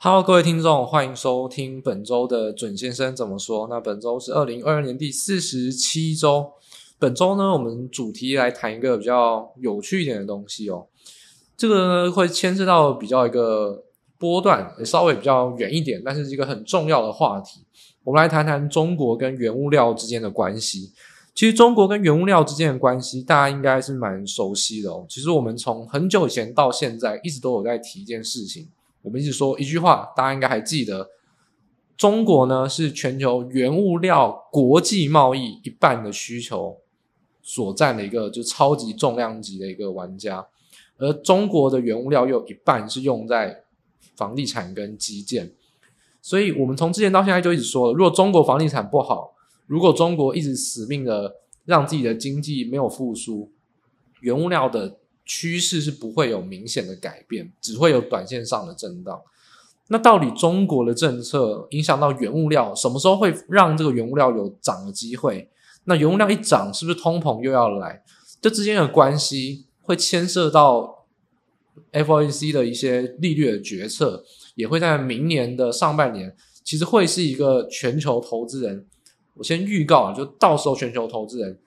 Hello，各位听众，欢迎收听本周的准先生怎么说。那本周是二零二二年第四十七周。本周呢，我们主题来谈一个比较有趣一点的东西哦。这个呢，会牵涉到比较一个波段，也稍微比较远一点，但是一个很重要的话题。我们来谈谈中国跟原物料之间的关系。其实，中国跟原物料之间的关系，大家应该是蛮熟悉的哦。其实，我们从很久以前到现在，一直都有在提一件事情。我们一直说一句话，大家应该还记得，中国呢是全球原物料国际贸易一半的需求所占的一个就超级重量级的一个玩家，而中国的原物料又一半是用在房地产跟基建，所以我们从之前到现在就一直说了，如果中国房地产不好，如果中国一直死命的让自己的经济没有复苏，原物料的。趋势是不会有明显的改变，只会有短线上的震荡。那到底中国的政策影响到原物料，什么时候会让这个原物料有涨的机会？那原物料一涨，是不是通膨又要来？这之间的关系会牵涉到 FOC 的一些利率的决策，也会在明年的上半年，其实会是一个全球投资人。我先预告，就到时候全球投资人。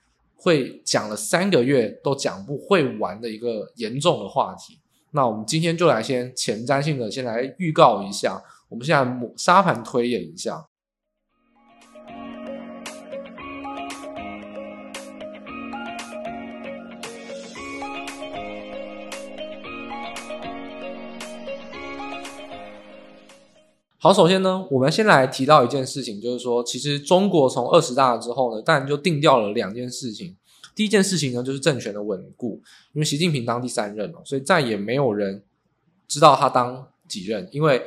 会讲了三个月都讲不会完的一个严重的话题。那我们今天就来先前瞻性的先来预告一下，我们现在沙盘推演一下。好，首先呢，我们先来提到一件事情，就是说，其实中国从二十大之后呢，当然就定掉了两件事情。第一件事情呢，就是政权的稳固，因为习近平当第三任了，所以再也没有人知道他当几任，因为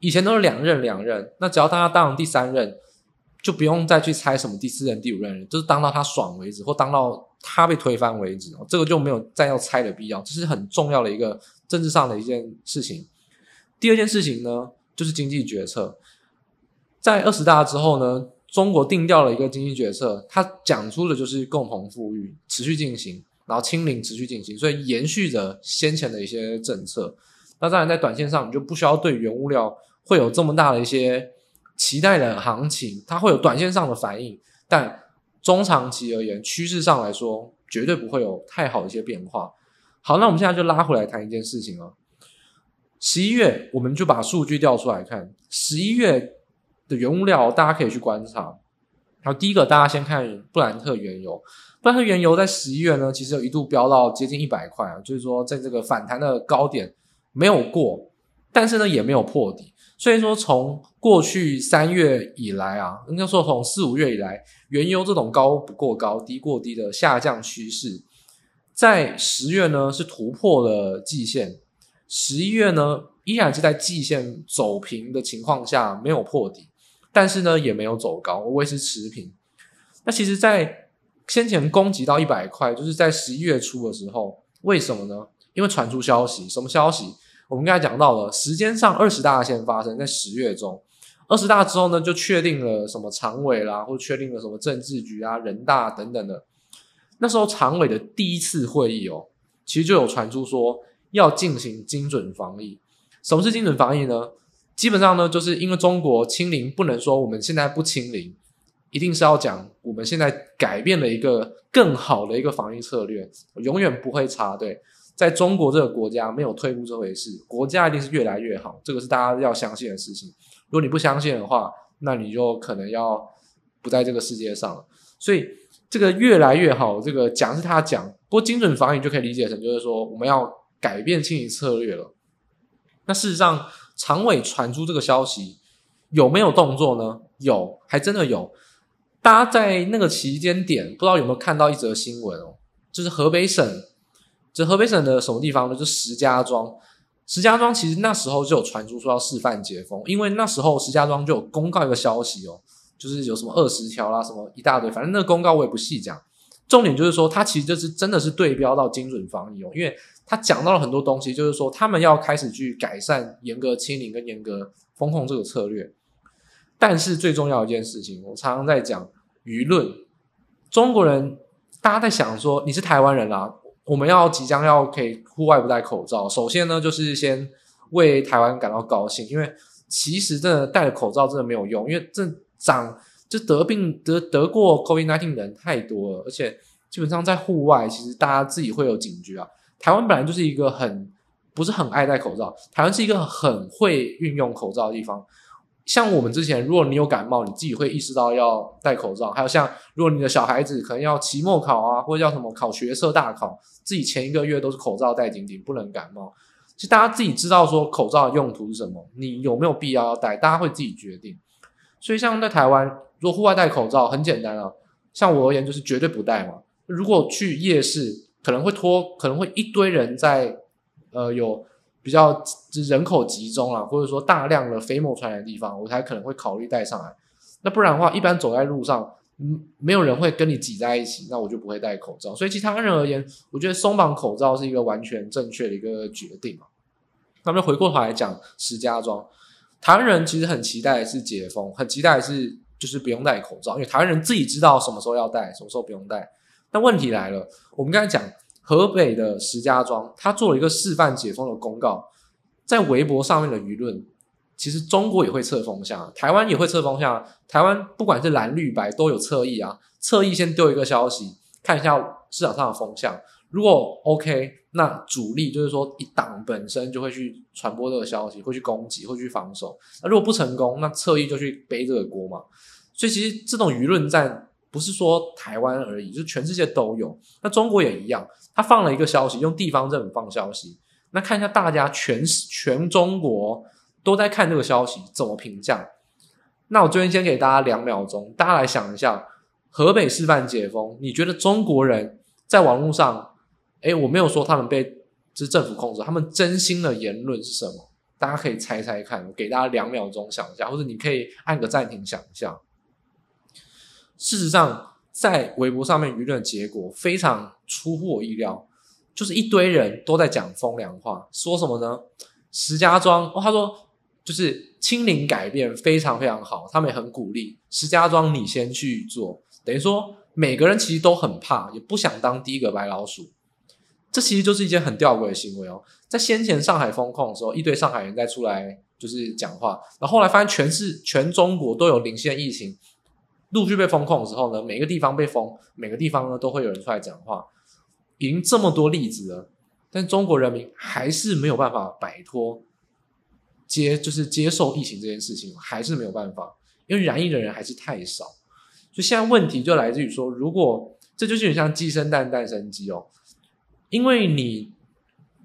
以前都是两任两任，那只要他当第三任，就不用再去猜什么第四任、第五任，就是当到他爽为止，或当到他被推翻为止，这个就没有再要猜的必要，这是很重要的一个政治上的一件事情。第二件事情呢，就是经济决策，在二十大之后呢，中国定调了一个经济决策，它讲出的就是共同富裕持续进行，然后清零持续进行，所以延续着先前的一些政策。那当然，在短线上，你就不需要对原物料会有这么大的一些期待的行情，它会有短线上的反应，但中长期而言，趋势上来说，绝对不会有太好的一些变化。好，那我们现在就拉回来谈一件事情了。十一月，我们就把数据调出来看。十一月的原物料，大家可以去观察。然后第一个，大家先看布兰特原油。布兰特原油在十一月呢，其实有一度飙到接近一百块啊，就是说在这个反弹的高点没有过，但是呢也没有破底。所以说，从过去三月以来啊，应该说从四五月以来，原油这种高不过高、低过低的下降趋势，在十月呢是突破了季线。十一月呢，依然是在季线走平的情况下，没有破底，但是呢，也没有走高，维持持平。那其实，在先前攻击到一百块，就是在十一月初的时候，为什么呢？因为传出消息，什么消息？我们刚才讲到了，时间上二十大先发生在十月中，二十大之后呢，就确定了什么常委啦，或确定了什么政治局啊、人大等等的。那时候常委的第一次会议哦，其实就有传出说。要进行精准防疫，什么是精准防疫呢？基本上呢，就是因为中国清零，不能说我们现在不清零，一定是要讲我们现在改变了一个更好的一个防疫策略，永远不会插队。在中国这个国家，没有退步这回事，国家一定是越来越好，这个是大家要相信的事情。如果你不相信的话，那你就可能要不在这个世界上了。所以这个越来越好，这个讲是他讲，不过精准防疫就可以理解成就是说我们要。改变经营策略了。那事实上，常委传出这个消息有没有动作呢？有，还真的有。大家在那个期间点，不知道有没有看到一则新闻哦？就是河北省，这河北省的什么地方呢？就石家庄。石家庄其实那时候就有传出说要示范解封，因为那时候石家庄就有公告一个消息哦，就是有什么二十条啦，什么一大堆，反正那个公告我也不细讲。重点就是说，它其实就是真的是对标到精准防疫哦，因为他讲到了很多东西，就是说他们要开始去改善严格清零跟严格风控这个策略。但是最重要一件事情，我常常在讲舆论，中国人大家在想说，你是台湾人啦，我们要即将要可以户外不戴口罩，首先呢就是先为台湾感到高兴，因为其实真的戴了口罩真的没有用，因为这长就得病得得过 COVID-19 的人太多了，而且基本上在户外，其实大家自己会有警觉啊。台湾本来就是一个很不是很爱戴口罩，台湾是一个很会运用口罩的地方。像我们之前，如果你有感冒，你自己会意识到要戴口罩。还有像如果你的小孩子可能要期末考啊，或者叫什么考学测大考，自己前一个月都是口罩戴紧紧，不能感冒。其实大家自己知道说口罩的用途是什么，你有没有必要要戴，大家会自己决定。所以像在台湾，如果户外戴口罩很简单啊，像我而言就是绝对不戴嘛。如果去夜市，可能会拖，可能会一堆人在，呃，有比较人口集中啊，或者说大量的飞沫传染的地方，我才可能会考虑戴上来。那不然的话，一般走在路上，嗯，没有人会跟你挤在一起，那我就不会戴口罩。所以其他人而言，我觉得松绑口罩是一个完全正确的一个决定嘛。那么回过头来讲，石家庄，台湾人其实很期待是解封，很期待是就是不用戴口罩，因为台湾人自己知道什么时候要戴，什么时候不用戴。但问题来了，我们刚才讲河北的石家庄，他做了一个示范解封的公告，在微博上面的舆论，其实中国也会测风向，台湾也会测风向，台湾不管是蓝绿白都有侧翼啊，侧翼先丢一个消息，看一下市场上的风向，如果 OK，那主力就是说一党本身就会去传播这个消息，会去攻击，会去防守，那如果不成功，那侧翼就去背这个锅嘛，所以其实这种舆论战。不是说台湾而已，就全世界都有。那中国也一样，他放了一个消息，用地方政府放消息。那看一下大家全全中国都在看这个消息，怎么评价？那我这边先给大家两秒钟，大家来想一下，河北示范解封，你觉得中国人在网络上，诶，我没有说他们被就是政府控制，他们真心的言论是什么？大家可以猜猜看，我给大家两秒钟想一下，或者你可以按个暂停想一下。事实上，在微博上面舆论的结果非常出乎我意料，就是一堆人都在讲风凉话，说什么呢？石家庄哦，他说就是清零改变非常非常好，他们也很鼓励石家庄你先去做，等于说每个人其实都很怕，也不想当第一个白老鼠。这其实就是一件很吊诡的行为哦。在先前上海封控的时候，一堆上海人在出来就是讲话，然后后来发现全是全中国都有领先疫情。陆续被封控的时候呢，每个地方被封，每个地方呢都会有人出来讲话，已经这么多例子了，但中国人民还是没有办法摆脱接就是接受疫情这件事情，还是没有办法，因为染疫的人还是太少，所以现在问题就来自于说，如果这就是有点像鸡生蛋，蛋生鸡哦，因为你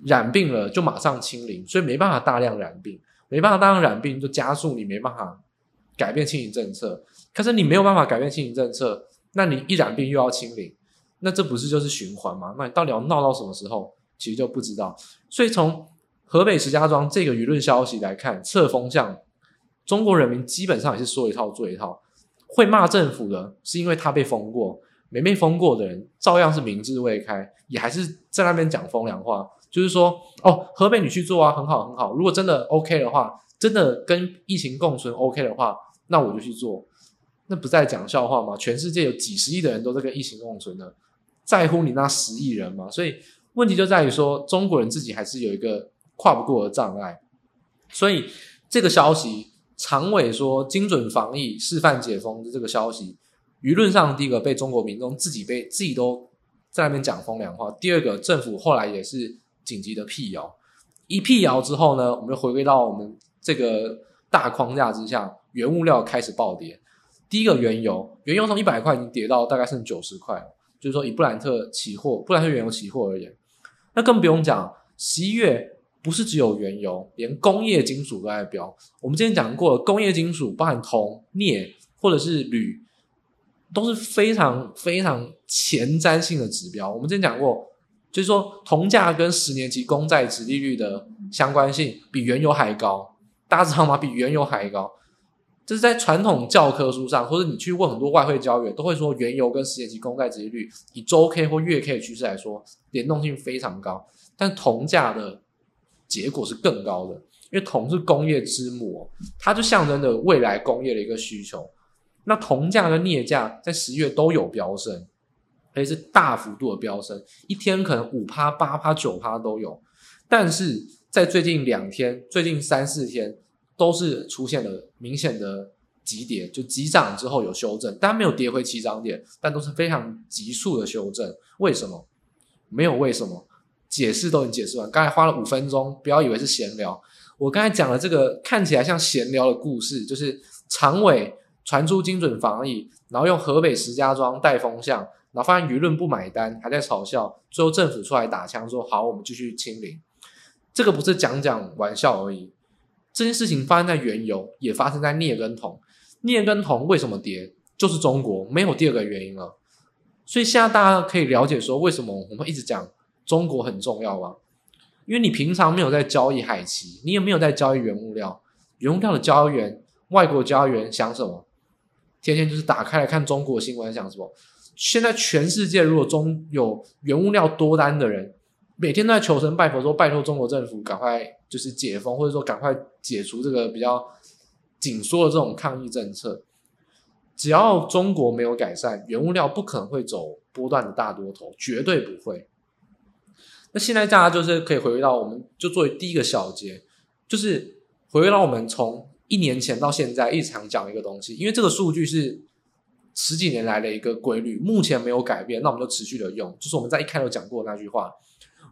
染病了就马上清零，所以没办法大量染病，没办法大量染病就加速你没办法改变清零政策。可是你没有办法改变清零政策，那你一染病又要清零，那这不是就是循环吗？那你到底要闹到什么时候？其实就不知道。所以从河北石家庄这个舆论消息来看，测风向，中国人民基本上也是说一套做一套。会骂政府的是因为他被封过，没被封过的人照样是明智未开，也还是在那边讲风凉话，就是说哦，河北你去做啊，很好很好。如果真的 OK 的话，真的跟疫情共存 OK 的话，那我就去做。那不在讲笑话吗？全世界有几十亿的人都在跟疫情共存呢，在乎你那十亿人吗？所以问题就在于说，中国人自己还是有一个跨不过的障碍。所以这个消息，常委说精准防疫、示范解封的这个消息，舆论上第一个被中国民众自己被自己都在那边讲风凉话。第二个，政府后来也是紧急的辟谣，一辟谣之后呢，我们就回归到我们这个大框架之下，原物料开始暴跌。第一个原油，原油从一百块已经跌到大概剩九十块，就是说以布兰特期货、布兰特原油期货而言，那更不用讲，十一月不是只有原油，连工业金属都在飙。我们之前讲过，工业金属包含铜、镍或者是铝，都是非常非常前瞻性的指标。我们之前讲过，就是说铜价跟十年期公债殖利率的相关性比原油还高，大家知道吗？比原油还高。就是在传统教科书上，或者你去问很多外汇交易员，都会说原油跟十年期公债殖利率以周 K 或月 K 的趋势来说，联动性非常高。但铜价的结果是更高的，因为铜是工业之母，它就象征着未来工业的一个需求。那铜价跟镍价在十月都有飙升，而且是大幅度的飙升，一天可能五趴、八趴、九趴都有。但是在最近两天、最近三四天都是出现了明显的急跌，就急涨之后有修正，但没有跌回起涨点，但都是非常急速的修正。为什么？没有为什么，解释都已经解释完。刚才花了五分钟，不要以为是闲聊。我刚才讲的这个看起来像闲聊的故事，就是常委传出精准防疫，然后用河北石家庄带风向，然后发现舆论不买单，还在嘲笑，最后政府出来打枪说好，我们继续清零。这个不是讲讲玩笑而已，这件事情发生在原油，也发生在镍跟铜。镍跟铜为什么跌？就是中国没有第二个原因了。所以现在大家可以了解说，为什么我们一直讲中国很重要吗？因为你平常没有在交易海期，你也没有在交易原物料，原物料的交易员、外国交易员想什么？天天就是打开来看中国新闻，想什么？现在全世界如果中有原物料多单的人，每天都在求神拜佛说，拜托中国政府赶快就是解封，或者说赶快解除这个比较紧缩的这种抗疫政策。只要中国没有改善，原物料不可能会走波段的大多头，绝对不会。那现在大家就是可以回归到，我们就作为第一个小节，就是回归到我们从一年前到现在一常讲一个东西，因为这个数据是十几年来的一个规律，目前没有改变，那我们就持续的用。就是我们在一开头讲过那句话：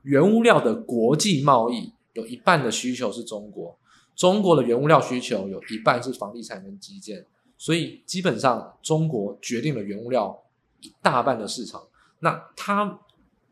原物料的国际贸易有一半的需求是中国，中国的原物料需求有一半是房地产跟基建。所以基本上，中国决定了原物料一大半的市场。那它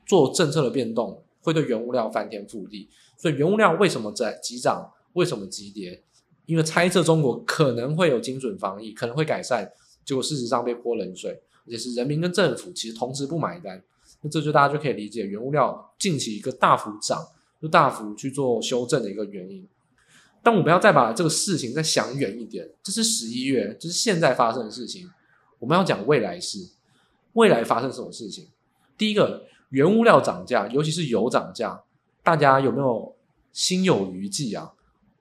做政策的变动，会对原物料翻天覆地。所以原物料为什么在急涨？为什么急跌？因为猜测中国可能会有精准防疫，可能会改善，结果事实上被泼冷水，而且是人民跟政府其实同时不买单。那这就大家就可以理解原物料近期一个大幅涨，就大幅去做修正的一个原因。但我们要再把这个事情再想远一点，这是十一月，这是现在发生的事情。我们要讲未来事，未来发生什么事情？第一个，原物料涨价，尤其是油涨价，大家有没有心有余悸啊？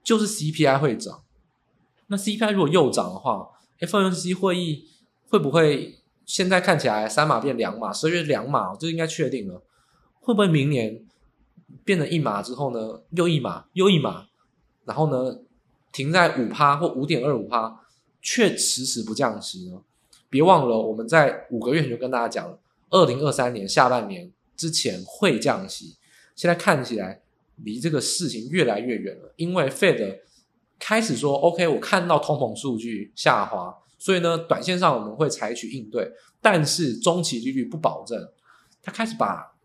就是 CPI 会涨。那 CPI 如果又涨的话，FOMC 会议会不会现在看起来三码变两码，十二月两码，这应该确定了。会不会明年变成一码之后呢？又一码，又一码？然后呢，停在五趴或五点二五趴，却迟迟不降息呢？别忘了，我们在五个月前就跟大家讲了，二零二三年下半年之前会降息。现在看起来离这个事情越来越远了，因为 Fed 开始说 OK，我看到通膨数据下滑，所以呢，短线上我们会采取应对，但是中期利率不保证。他开始把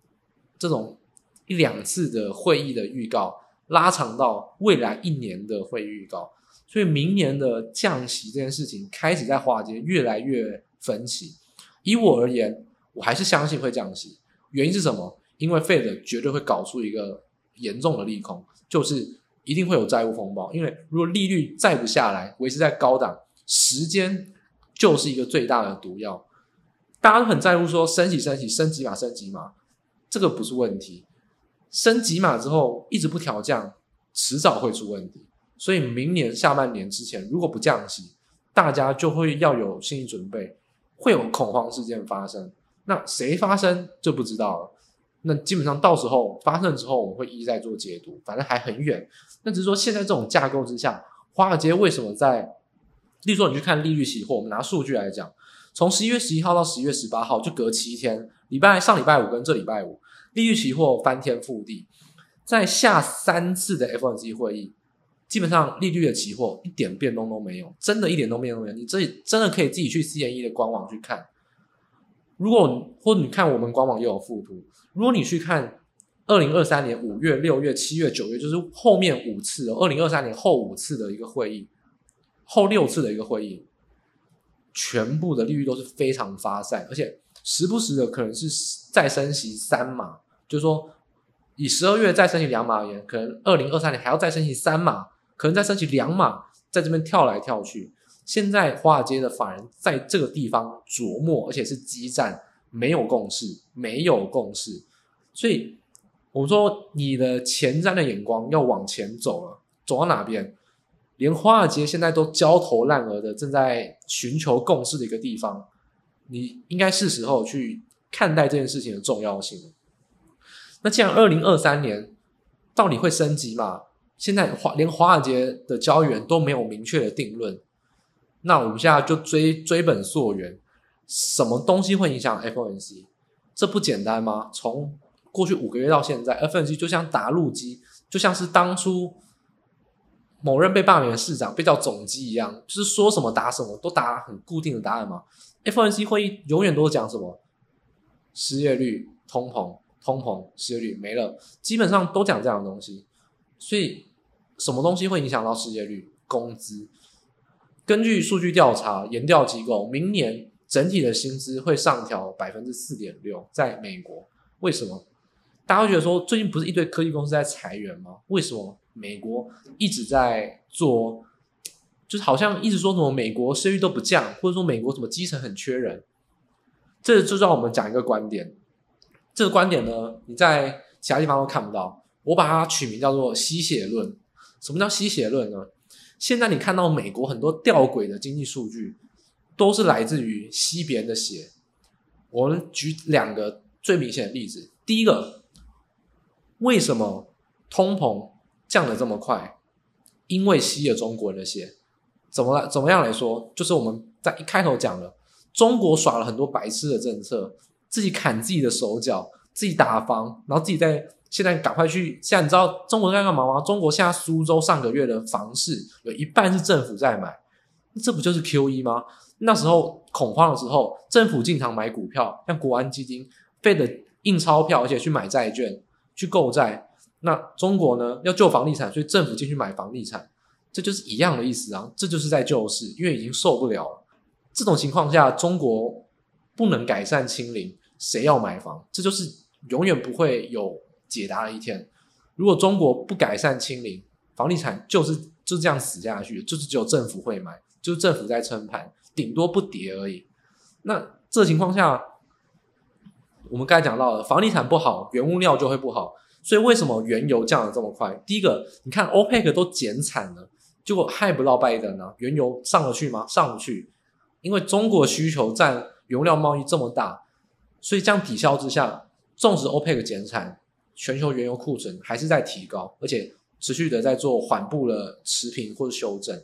这种一两次的会议的预告。拉长到未来一年的会议预告，所以明年的降息这件事情开始在华尔街越来越分歧。以我而言，我还是相信会降息。原因是什么？因为 Fed 绝对会搞出一个严重的利空，就是一定会有债务风暴。因为如果利率再不下来，维持在高档，时间就是一个最大的毒药。大家都很在乎说升息、升息、升级码、升级码，这个不是问题。升级码之后一直不调降，迟早会出问题。所以明年下半年之前，如果不降息，大家就会要有心理准备，会有恐慌事件发生。那谁发生就不知道了。那基本上到时候发生之后，我们会一再做解读。反正还很远。那只是说现在这种架构之下，华尔街为什么在？例如说你去看利率期货，我们拿数据来讲，从十一月十一号到十一月十八号，就隔七天，礼拜上礼拜五跟这礼拜五。利率期货翻天覆地，在下三次的 FOMC 会议，基本上利率的期货一点变动都没有，真的一点都变动没有。你这真的可以自己去 CME 的官网去看。如果或者你看我们官网也有附图，如果你去看二零二三年五月、六月、七月、九月，就是后面五次二零二三年后五次的一个会议，后六次的一个会议，全部的利率都是非常发散，而且时不时的可能是再升息三码。就是说，以十二月再升息两码而言，可能二零二三年还要再升息三码，可能再升息两码，在这边跳来跳去。现在华尔街的法人在这个地方琢磨，而且是激战，没有共识，没有共识。所以我们说，你的前瞻的眼光要往前走了，走到哪边？连华尔街现在都焦头烂额的，正在寻求共识的一个地方，你应该是时候去看待这件事情的重要性。那既然二零二三年到底会升几码？现在华连华尔街的交易员都没有明确的定论。那我们现在就追追本溯源，什么东西会影响 FOMC？这不简单吗？从过去五个月到现在，FOMC 就像打路机，就像是当初某任被罢免的市长被叫总机一样，就是说什么答什么，都答很固定的答案嘛。FNC 会议永远都讲什么？失业率、通膨、通膨、失业率没了，基本上都讲这样的东西。所以，什么东西会影响到失业率？工资。根据数据调查，研调机构明年整体的薪资会上调百分之四点六，在美国。为什么？大家会觉得说，最近不是一堆科技公司在裁员吗？为什么美国一直在做，就是好像一直说什么美国生育都不降，或者说美国什么基层很缺人？这就让我们讲一个观点。这个观点呢，你在其他地方都看不到。我把它取名叫做“吸血论”。什么叫吸血论呢？现在你看到美国很多吊诡的经济数据，都是来自于吸别人的血。我们举两个最明显的例子。第一个，为什么通膨降得这么快？因为吸了中国人的血。怎么了？怎么样来说？就是我们在一开头讲了，中国耍了很多白痴的政策，自己砍自己的手脚，自己打房，然后自己在。现在赶快去！现在你知道中国在干嘛吗？中国现在苏州上个月的房市有一半是政府在买，这不就是 QE 吗？那时候恐慌的时候，政府进场买股票，像国安基金，费的印钞票，而且去买债券，去购债。那中国呢，要救房地产，所以政府进去买房地产，这就是一样的意思啊！这就是在救市，因为已经受不了了。这种情况下，中国不能改善清零，谁要买房？这就是永远不会有。解答的一天，如果中国不改善清零，房地产就是就这样死下去，就是只有政府会买，就是政府在撑盘，顶多不跌而已。那这情况下，我们刚才讲到了，房地产不好，原物料就会不好。所以为什么原油降得这么快？第一个，你看 OPEC 都减产了，结果害不到拜登呢？原油上得去吗？上不去，因为中国需求占原料贸易这么大，所以这样抵消之下，纵使 OPEC 减产。全球原油库存还是在提高，而且持续的在做缓步的持平或者修正，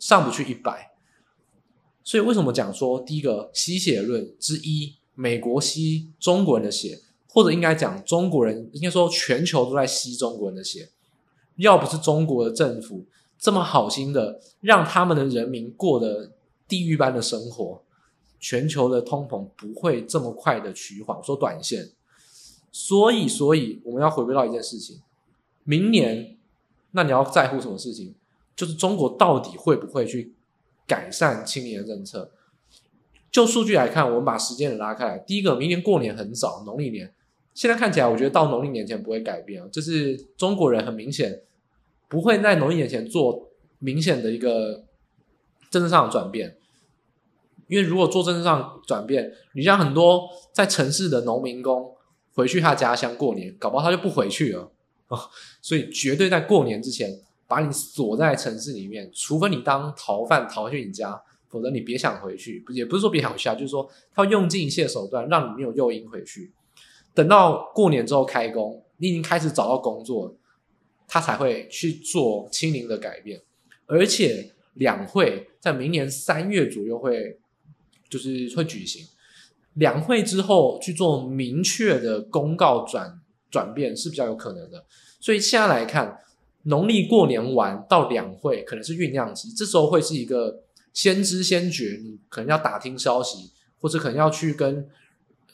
上不去一百。所以为什么讲说第一个吸血论之一，美国吸中国人的血，或者应该讲中国人应该说全球都在吸中国人的血。要不是中国的政府这么好心的让他们的人民过得地狱般的生活，全球的通膨不会这么快的趋缓，说短线。所以，所以我们要回归到一件事情：明年，那你要在乎什么事情？就是中国到底会不会去改善清零的政策？就数据来看，我们把时间拉开来。第一个，明年过年很早，农历年，现在看起来，我觉得到农历年前不会改变。就是中国人很明显不会在农历年前做明显的一个政治上的转变，因为如果做政治上转变，你像很多在城市的农民工。回去他家乡过年，搞不好他就不回去了啊！所以绝对在过年之前把你锁在城市里面，除非你当逃犯逃去你家，否则你别想回去。也不是说别想回去啊，就是说他用尽一切手段让你没有诱因回去。等到过年之后开工，你已经开始找到工作，他才会去做清零的改变。而且两会在明年三月左右会就是会举行。两会之后去做明确的公告转转变是比较有可能的，所以现在来看，农历过年完到两会可能是酝酿期，这时候会是一个先知先觉，你可能要打听消息，或者可能要去跟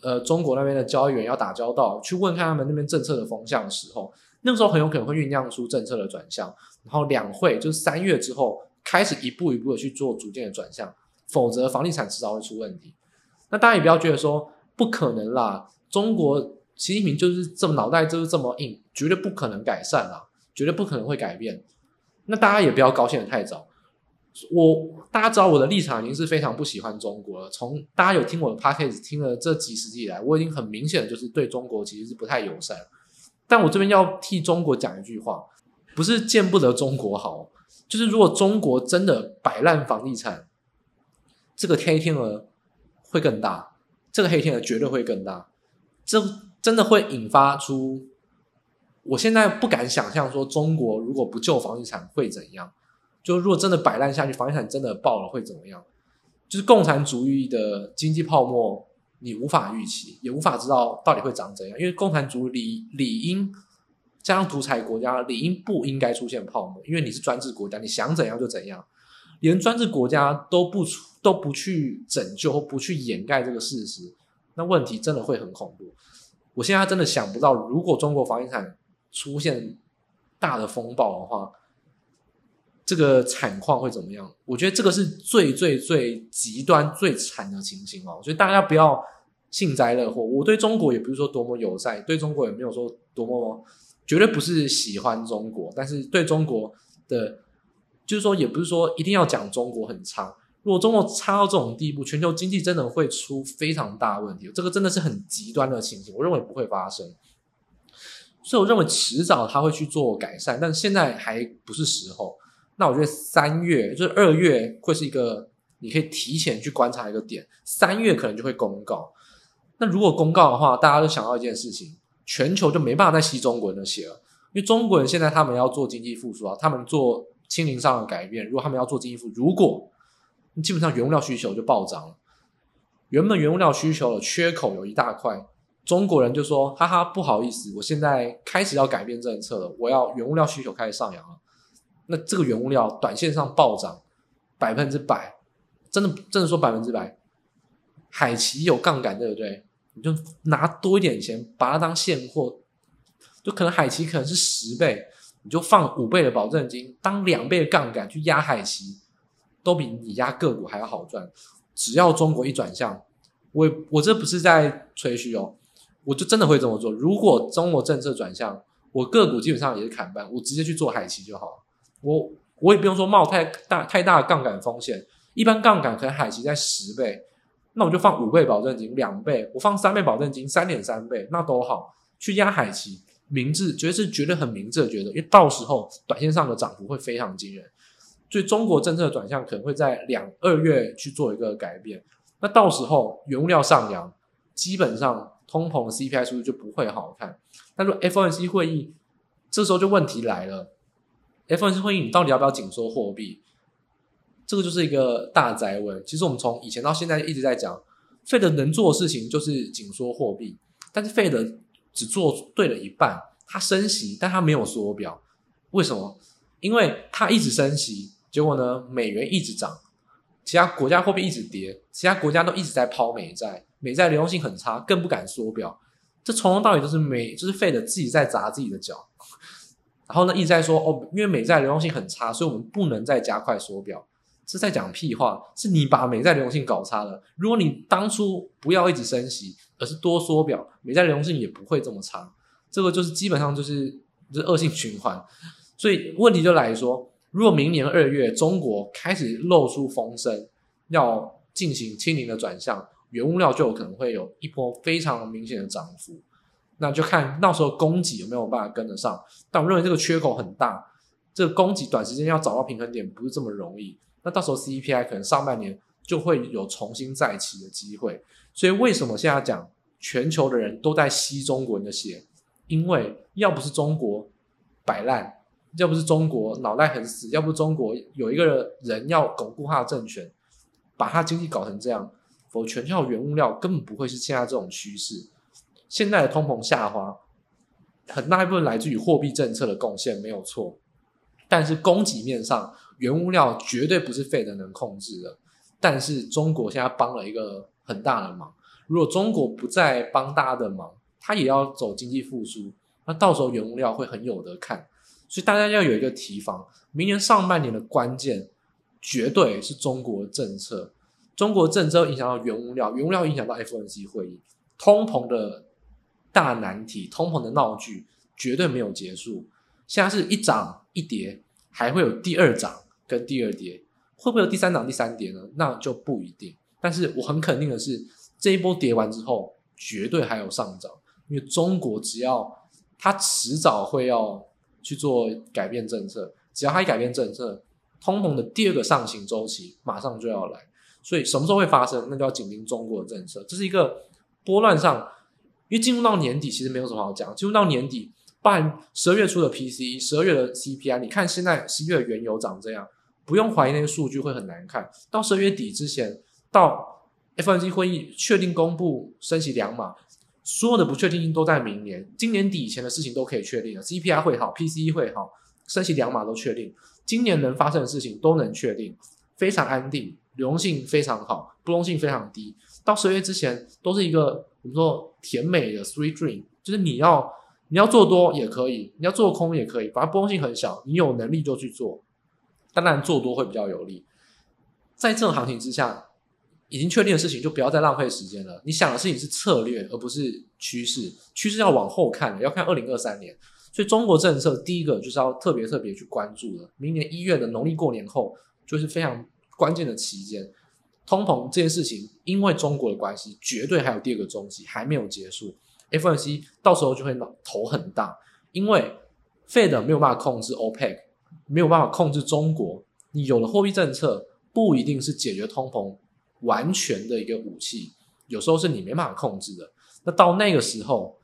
呃中国那边的交易员要打交道，去问看他们那边政策的风向的时候，那个时候很有可能会酝酿出政策的转向，然后两会就是三月之后开始一步一步的去做逐渐的转向，否则房地产迟早会出问题。那大家也不要觉得说不可能啦，中国习近平就是这么脑袋就是这么硬，绝对不可能改善啦，绝对不可能会改变。那大家也不要高兴得太早。我大家知道我的立场已经是非常不喜欢中国了。从大家有听我的 podcast 听了这几十集以来，我已经很明显的就是对中国其实是不太友善。但我这边要替中国讲一句话，不是见不得中国好，就是如果中国真的摆烂房地产，这个黑天鹅。会更大，这个黑天鹅绝对会更大，这真的会引发出我现在不敢想象说中国如果不救房地产会怎样，就如果真的摆烂下去，房地产真的爆了会怎么样？就是共产主义的经济泡沫，你无法预期，也无法知道到底会长怎样，因为共产主义理理应加上独裁国家理应不应该出现泡沫，因为你是专制国家，你想怎样就怎样，连专制国家都不出都不去拯救或不去掩盖这个事实，那问题真的会很恐怖。我现在真的想不到，如果中国房地产出现大的风暴的话，这个惨况会怎么样？我觉得这个是最最最极端、最惨的情形哦。所以大家不要幸灾乐祸。我对中国也不是说多么友善，对中国也没有说多么，绝对不是喜欢中国。但是对中国的，就是说，也不是说一定要讲中国很差。如果中国差到这种地步，全球经济真的会出非常大问题。这个真的是很极端的情形，我认为不会发生。所以我认为迟早他会去做改善，但现在还不是时候。那我觉得三月就是二月会是一个你可以提前去观察一个点，三月可能就会公告。那如果公告的话，大家都想到一件事情，全球就没办法再吸中国人的血了，因为中国人现在他们要做经济复苏啊，他们做清零上的改变，如果他们要做经济复，如果基本上原物料需求就暴涨了，原本原物料需求的缺口有一大块，中国人就说：“哈哈，不好意思，我现在开始要改变政策了，我要原物料需求开始上扬了。”那这个原物料短线上暴涨百分之百，真的真的说百分之百，海奇有杠杆对不对？你就拿多一点钱把它当现货，就可能海奇可能是十倍，你就放五倍的保证金当两倍的杠杆去压海奇。都比你压个股还要好赚，只要中国一转向，我我这不是在吹嘘哦，我就真的会这么做。如果中国政策转向，我个股基本上也是砍半，我直接去做海奇就好了。我我也不用说冒太大太大的杠杆风险，一般杠杆可能海奇在十倍，那我就放五倍保证金，两倍，我放三倍保证金，三点三倍，那都好，去压海奇，明智，绝对是绝对很明智的觉得，因为到时候短线上的涨幅会非常惊人。所以中国政策转向可能会在两二月去做一个改变，那到时候原物料上扬，基本上通膨的 CPI 数据就不会好看。那说 FOMC 会议，这时候就问题来了，FOMC 会议你到底要不要紧缩货币？这个就是一个大宅问。其实我们从以前到现在一直在讲，Fed 能做的事情就是紧缩货币，但是 Fed 只做对了一半，它升息，但它没有缩表，为什么？因为它一直升息。结果呢，美元一直涨，其他国家货币一直跌，其他国家都一直在抛美债，美债流动性很差，更不敢缩表。这从头到尾都是美，就是 Fed 自己在砸自己的脚。然后呢，一直在说哦，因为美债流动性很差，所以我们不能再加快缩表。是在讲屁话，是你把美债流动性搞差了。如果你当初不要一直升息，而是多缩表，美债流动性也不会这么差。这个就是基本上就是就是恶性循环。所以问题就来说。如果明年二月中国开始露出风声，要进行清零的转向，原物料就有可能会有一波非常明显的涨幅。那就看到时候供给有没有办法跟得上。但我认为这个缺口很大，这个供给短时间要找到平衡点不是这么容易。那到时候 CPI 可能上半年就会有重新再起的机会。所以为什么现在讲全球的人都在吸中国人的血？因为要不是中国摆烂。要不是中国脑袋很死，要不中国有一个人要巩固他的政权，把他经济搞成这样，否全球原物料根本不会是现在这种趋势。现在的通膨下滑，很大一部分来自于货币政策的贡献，没有错。但是供给面上，原物料绝对不是 Fed 能控制的。但是中国现在帮了一个很大的忙，如果中国不再帮大家的忙，他也要走经济复苏，那到时候原物料会很有得看。所以大家要有一个提防，明年上半年的关键绝对是中国政策。中国政策影响到原物料，原物料影响到 FOMC 会议，通膨的大难题，通膨的闹剧绝对没有结束。现在是一涨一跌，还会有第二涨跟第二跌，会不会有第三涨第三跌呢？那就不一定。但是我很肯定的是，这一波跌完之后，绝对还有上涨，因为中国只要它迟早会要。去做改变政策，只要它一改变政策，通膨的第二个上行周期马上就要来。所以什么时候会发生，那就要紧盯中国的政策。这是一个波乱上，因为进入到年底，其实没有什么好讲。进入到年底，办十二月初的 PCE，十二月的 CPI，你看现在十一月原油涨这样，不用怀疑那些数据会很难看。到十二月底之前，到 FOMC 会议确定公布升息两码，所有的不确定性都在明年。今年底以前的事情都可以确定了，CPI 会好，PCE 会好，升息两码都确定。今年能发生的事情都能确定，非常安定，流动性非常好，波动性非常低。到十二月之前都是一个我们说甜美的 sweet dream，就是你要。你要做多也可以，你要做空也可以，反正波动性很小，你有能力就去做。当然做多会比较有利。在这种行情之下，已经确定的事情就不要再浪费时间了。你想的事情是策略，而不是趋势。趋势要往后看，要看二零二三年。所以中国政策第一个就是要特别特别去关注的。明年一月的农历过年后，就是非常关键的期间。通膨这件事情，因为中国的关系，绝对还有第二个周期还没有结束。FOMC 到时候就会脑头很大，因为 Fed 没有办法控制 OPEC，没有办法控制中国。你有了货币政策，不一定是解决通膨完全的一个武器，有时候是你没办法控制的。那到那个时候，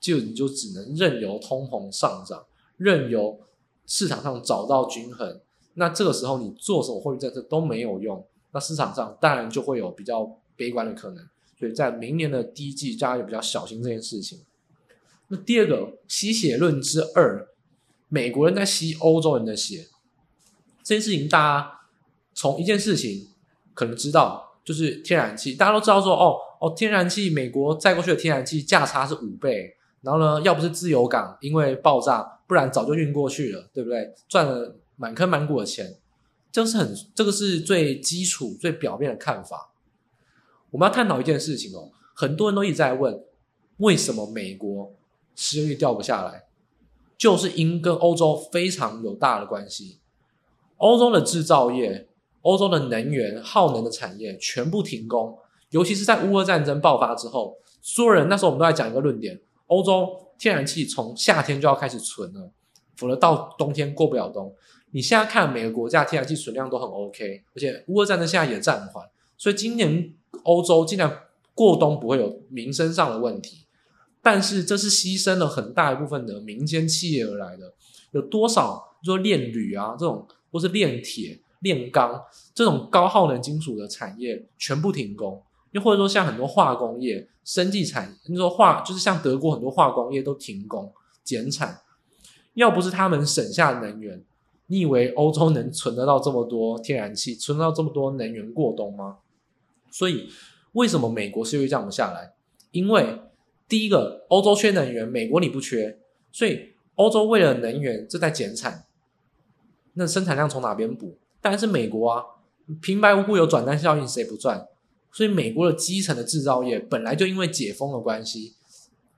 就你就只能任由通膨上涨，任由市场上找到均衡。那这个时候你做什么货币政策都没有用，那市场上当然就会有比较悲观的可能。所以在明年的第一季，大家也比较小心这件事情。那第二个吸血论之二，美国人在吸欧洲人的血，这件事情大家从一件事情可能知道，就是天然气，大家都知道说，哦哦，天然气美国载过去的天然气价差是五倍，然后呢，要不是自由港因为爆炸，不然早就运过去了，对不对？赚了满坑满谷的钱，这是很这个是最基础、最表面的看法。我们要探讨一件事情哦，很多人都一直在问，为什么美国失业率掉不下来？就是因跟欧洲非常有大的关系。欧洲的制造业、欧洲的能源耗能的产业全部停工，尤其是在乌俄战争爆发之后，所有人那时候我们都在讲一个论点：欧洲天然气从夏天就要开始存了，否则到冬天过不了冬。你现在看每个国家天然气存量都很 OK，而且乌俄战争现在也暂缓，所以今年。欧洲竟然过冬不会有民生上的问题，但是这是牺牲了很大一部分的民间企业而来的。有多少说炼铝啊这种，或是炼铁、炼钢这种高耗能金属的产业全部停工，又或者说像很多化工业、生技产，你说化就是像德国很多化工业都停工减产，要不是他们省下能源，你以为欧洲能存得到这么多天然气，存得到这么多能源过冬吗？所以，为什么美国是会降不下来？因为第一个，欧洲缺能源，美国你不缺，所以欧洲为了能源正在减产，那生产量从哪边补？当然是美国啊！平白无故有转单效应，谁不赚？所以美国的基层的制造业本来就因为解封的关系，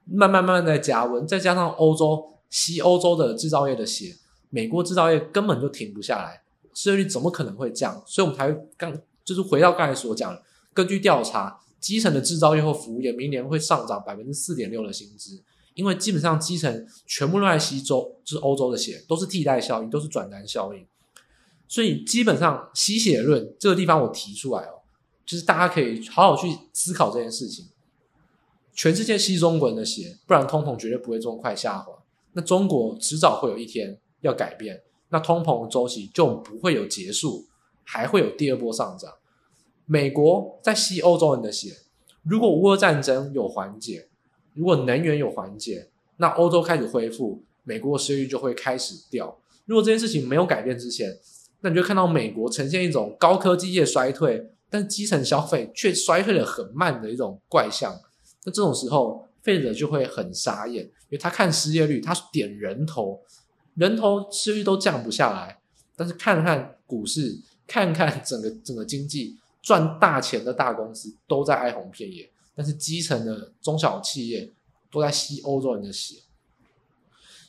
慢慢慢慢在加温，再加上欧洲吸欧洲的制造业的血，美国制造业根本就停不下来，失业率怎么可能会降？所以我们才刚就是回到刚才所讲。根据调查，基层的制造业或服务业明年会上涨百分之四点六的薪资，因为基本上基层全部都在吸洲，就是欧洲的血，都是替代效应，都是转单效应。所以基本上吸血论这个地方我提出来哦，就是大家可以好好去思考这件事情。全世界吸中国人的血，不然通膨绝对不会这么快下滑。那中国迟早会有一天要改变，那通膨的周期就不会有结束，还会有第二波上涨。美国在吸欧洲人的血，如果乌俄战争有缓解，如果能源有缓解，那欧洲开始恢复，美国的失业率就会开始掉。如果这件事情没有改变之前，那你就看到美国呈现一种高科技业衰退，但基层消费却衰退得很慢的一种怪象。那这种时候，费者就会很傻眼，因为他看失业率，他点人头，人头失业率都降不下来，但是看看股市，看看整个整个经济。赚大钱的大公司都在哀鸿遍野，但是基层的中小企业都在吸欧洲人的血，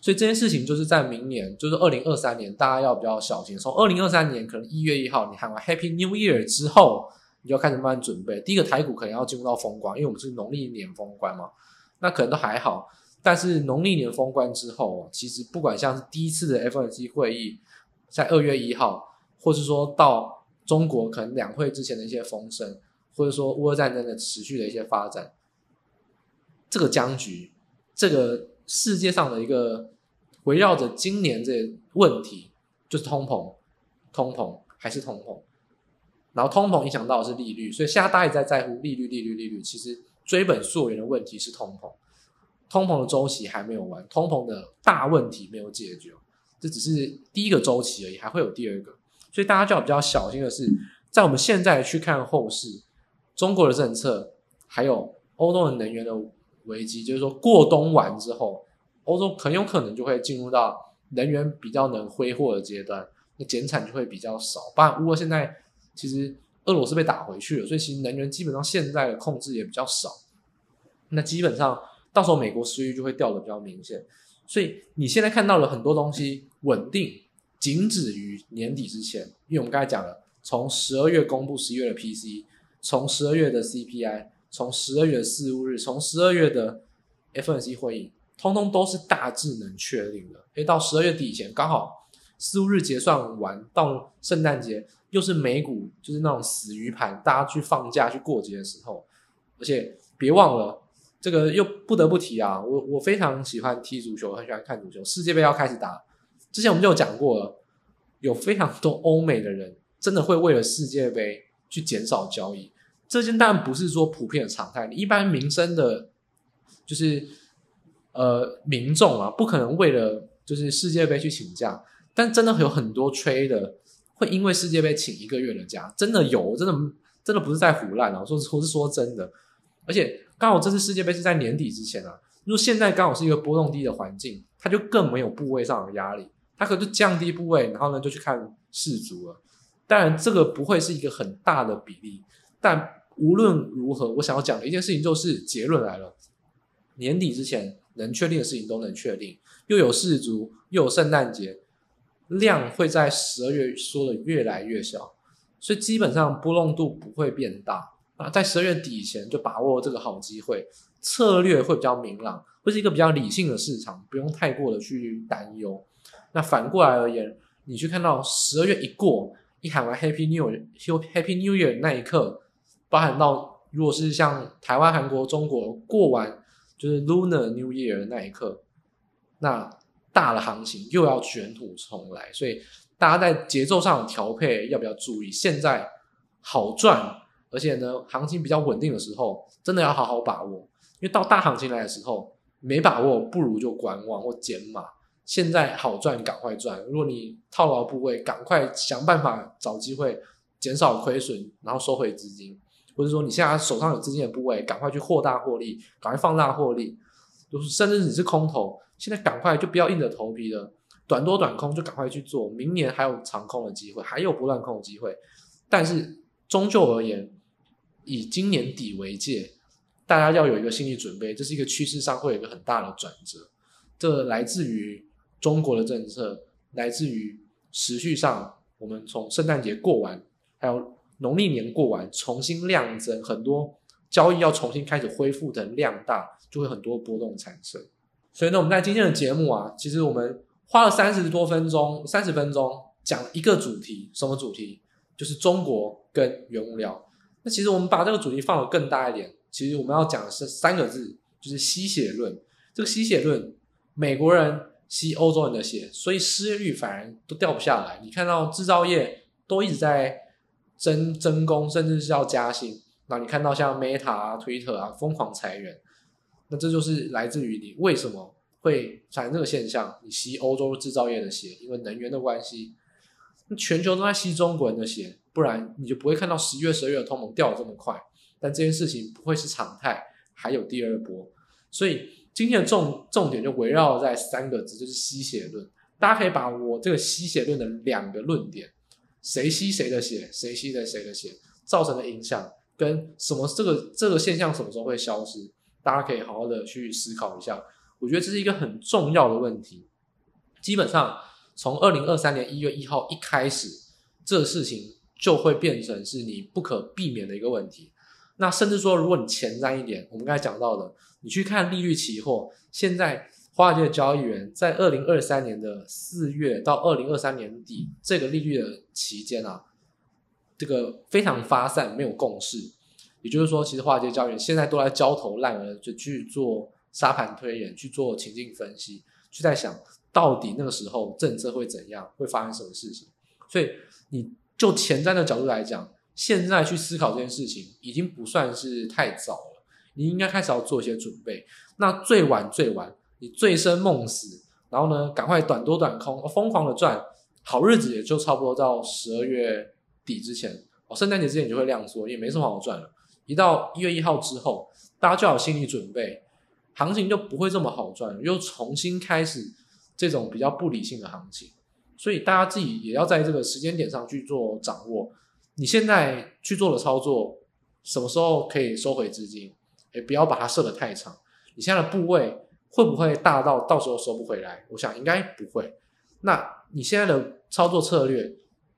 所以这件事情就是在明年，就是二零二三年，大家要比较小心。从二零二三年可能一月一号，你喊完 Happy New Year 之后，你就要开始慢慢准备。第一个台股可能要进入到封关，因为我们是农历年封关嘛，那可能都还好。但是农历年封关之后，其实不管像是第一次的 FOMC 会议在二月一号，或是说到。中国可能两会之前的一些风声，或者说乌俄战争的持续的一些发展，这个僵局，这个世界上的一个围绕着今年这问题，就是通膨，通膨还是通膨，然后通膨影响到的是利率，所以现在大家也在在乎利率，利率，利率。其实追本溯源的问题是通膨，通膨的周期还没有完，通膨的大问题没有解决，这只是第一个周期而已，还会有第二个。所以大家就要比较小心的是，在我们现在去看后市，中国的政策还有欧洲的能源的危机，就是说过冬完之后，欧洲很有可能就会进入到能源比较能挥霍的阶段，那减产就会比较少。不然，如果现在其实俄罗斯被打回去了，所以其实能源基本上现在的控制也比较少。那基本上到时候美国失业就会掉的比较明显。所以你现在看到了很多东西稳定。仅止于年底之前，因为我们刚才讲了，从十二月公布十一月的 P C，从十二月的 CPI，从十二月的四五日，从十二月的 F N C 会议，通通都是大致能确定的。诶，到十二月底以前，刚好四五日结算完，到圣诞节又是美股就是那种死鱼盘，大家去放假去过节的时候。而且别忘了，这个又不得不提啊，我我非常喜欢踢足球，很喜欢看足球，世界杯要开始打。之前我们就有讲过了，有非常多欧美的人真的会为了世界杯去减少交易。这件当然不是说普遍的常态，一般民生的，就是呃民众啊，不可能为了就是世界杯去请假。但真的有很多吹的会因为世界杯请一个月的假，真的有，真的真的不是在胡乱啊，说我是说真的。而且刚好这次世界杯是在年底之前啊，如果现在刚好是一个波动低的环境，它就更没有部位上的压力。他可能就降低部位，然后呢就去看世足了。当然，这个不会是一个很大的比例。但无论如何，我想要讲的一件事情就是结论来了：年底之前能确定的事情都能确定，又有世足，又有圣诞节，量会在十二月缩的越来越小，所以基本上波动度不会变大。啊，在十二月底前就把握这个好机会，策略会比较明朗，会是一个比较理性的市场，不用太过的去担忧。那反过来而言，你去看到十二月一过，一喊完 Happy New Year，Happy New Year 那一刻，包含到如果是像台湾、韩国、中国过完就是 Lunar New Year 的那一刻，那大的行情又要卷土重来，所以大家在节奏上的调配要不要注意？现在好赚，而且呢，行情比较稳定的时候，真的要好好把握，因为到大行情来的时候，没把握不如就观望或减码。现在好赚，赶快赚！如果你套牢部位，赶快想办法找机会减少亏损，然后收回资金，或者说你现在手上有资金的部位，赶快去扩大获利，赶快放大获利。就是甚至你是空头，现在赶快就不要硬着头皮的短多短空，就赶快去做。明年还有长空的机会，还有不断空的机会。但是终究而言，以今年底为界，大家要有一个心理准备，这是一个趋势上会有一个很大的转折。这来自于。中国的政策来自于持续上，我们从圣诞节过完，还有农历年过完，重新量增，很多交易要重新开始恢复的量大，就会很多波动产生。所以呢，我们在今天的节目啊，其实我们花了三十多分钟，三十分钟讲一个主题，什么主题？就是中国跟原物料。那其实我们把这个主题放得更大一点，其实我们要讲的是三个字，就是吸血论。这个吸血论，美国人。吸欧洲人的血，所以失业率反而都掉不下来。你看到制造业都一直在增增工，甚至是要加薪。那你看到像 Meta 啊、Twitter 啊疯狂裁员，那这就是来自于你为什么会产生这个现象？你吸欧洲制造业的血，因为能源的关系。全球都在吸中国人的血，不然你就不会看到十一月、十二月的通膨掉得这么快。但这件事情不会是常态，还有第二波，所以。今天的重重点就围绕在三个字，就是吸血论。大家可以把我这个吸血论的两个论点，谁吸谁的血，谁吸的谁的血，造成的影响跟什么这个这个现象什么时候会消失，大家可以好好的去思考一下。我觉得这是一个很重要的问题。基本上从二零二三年一月一号一开始，这个事情就会变成是你不可避免的一个问题。那甚至说，如果你前瞻一点，我们刚才讲到的。你去看利率期货，现在华尔街的交易员在二零二三年的四月到二零二三年底这个利率的期间啊，这个非常发散，没有共识。也就是说，其实华尔街交易员现在都在焦头烂额就去做沙盘推演，去做情境分析，去在想到底那个时候政策会怎样，会发生什么事情。所以你就前瞻的角度来讲，现在去思考这件事情已经不算是太早了，你应该开始要做一些准备。那最晚最晚，你醉生梦死，然后呢，赶快短多短空，疯狂的赚，好日子也就差不多到十二月底之前，哦，圣诞节之前你就会量缩，也没什么好赚了。一到一月一号之后，大家就要有心理准备，行情就不会这么好赚，又重新开始这种比较不理性的行情。所以大家自己也要在这个时间点上去做掌握。你现在去做的操作，什么时候可以收回资金？也不要把它设得太长。你现在的部位会不会大到到时候收不回来？我想应该不会。那你现在的操作策略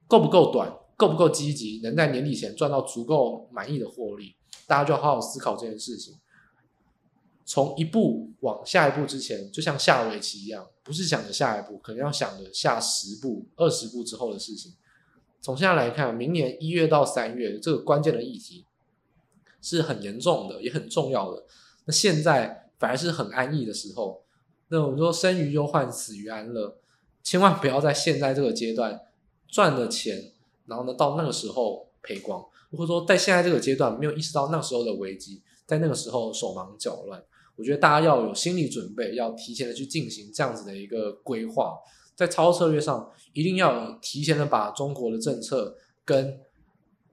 够不够短？够不够积极？能在年底前赚到足够满意的获利？大家就好好思考这件事情。从一步往下一步之前，就像下围棋一样，不是想着下一步，可能要想着下十步、二十步之后的事情。从现在来看，明年一月到三月这个关键的议题是很严重的，也很重要的。那现在反而是很安逸的时候。那我们说生于忧患，死于安乐，千万不要在现在这个阶段赚了钱，然后呢到那个时候赔光，或者说在现在这个阶段没有意识到那时候的危机。在那个时候手忙脚乱，我觉得大家要有心理准备，要提前的去进行这样子的一个规划，在操作策略上一定要提前的把中国的政策跟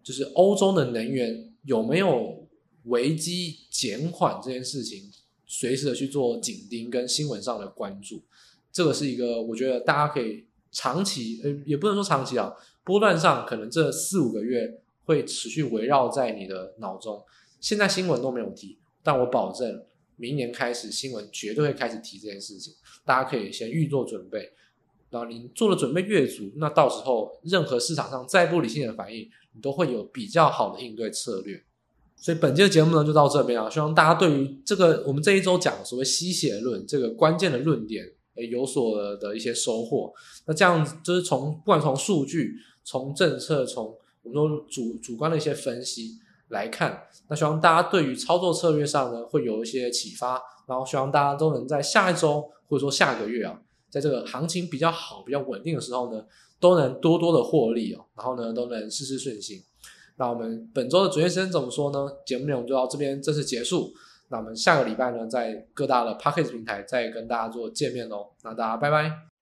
就是欧洲的能源有没有危机减缓这件事情，随时的去做紧盯跟新闻上的关注，这个是一个我觉得大家可以长期呃也不能说长期啊，波段上可能这四五个月会持续围绕在你的脑中。现在新闻都没有提，但我保证明年开始新闻绝对会开始提这件事情。大家可以先预做准备，然后你做的准备越足，那到时候任何市场上再不理性的反应，你都会有比较好的应对策略。所以本期的节目呢就到这边啊，希望大家对于这个我们这一周讲所谓吸血论这个关键的论点，诶有所的一些收获。那这样子就是从不管从数据、从政策、从我们说主主观的一些分析。来看，那希望大家对于操作策略上呢会有一些启发，然后希望大家都能在下一周或者说下个月啊，在这个行情比较好、比较稳定的时候呢，都能多多的获利哦，然后呢都能事事顺心。那我们本周的准确时间怎么说呢？节目内容就到这边正式结束。那我们下个礼拜呢，在各大的 Podcast 平台再跟大家做见面喽。那大家拜拜。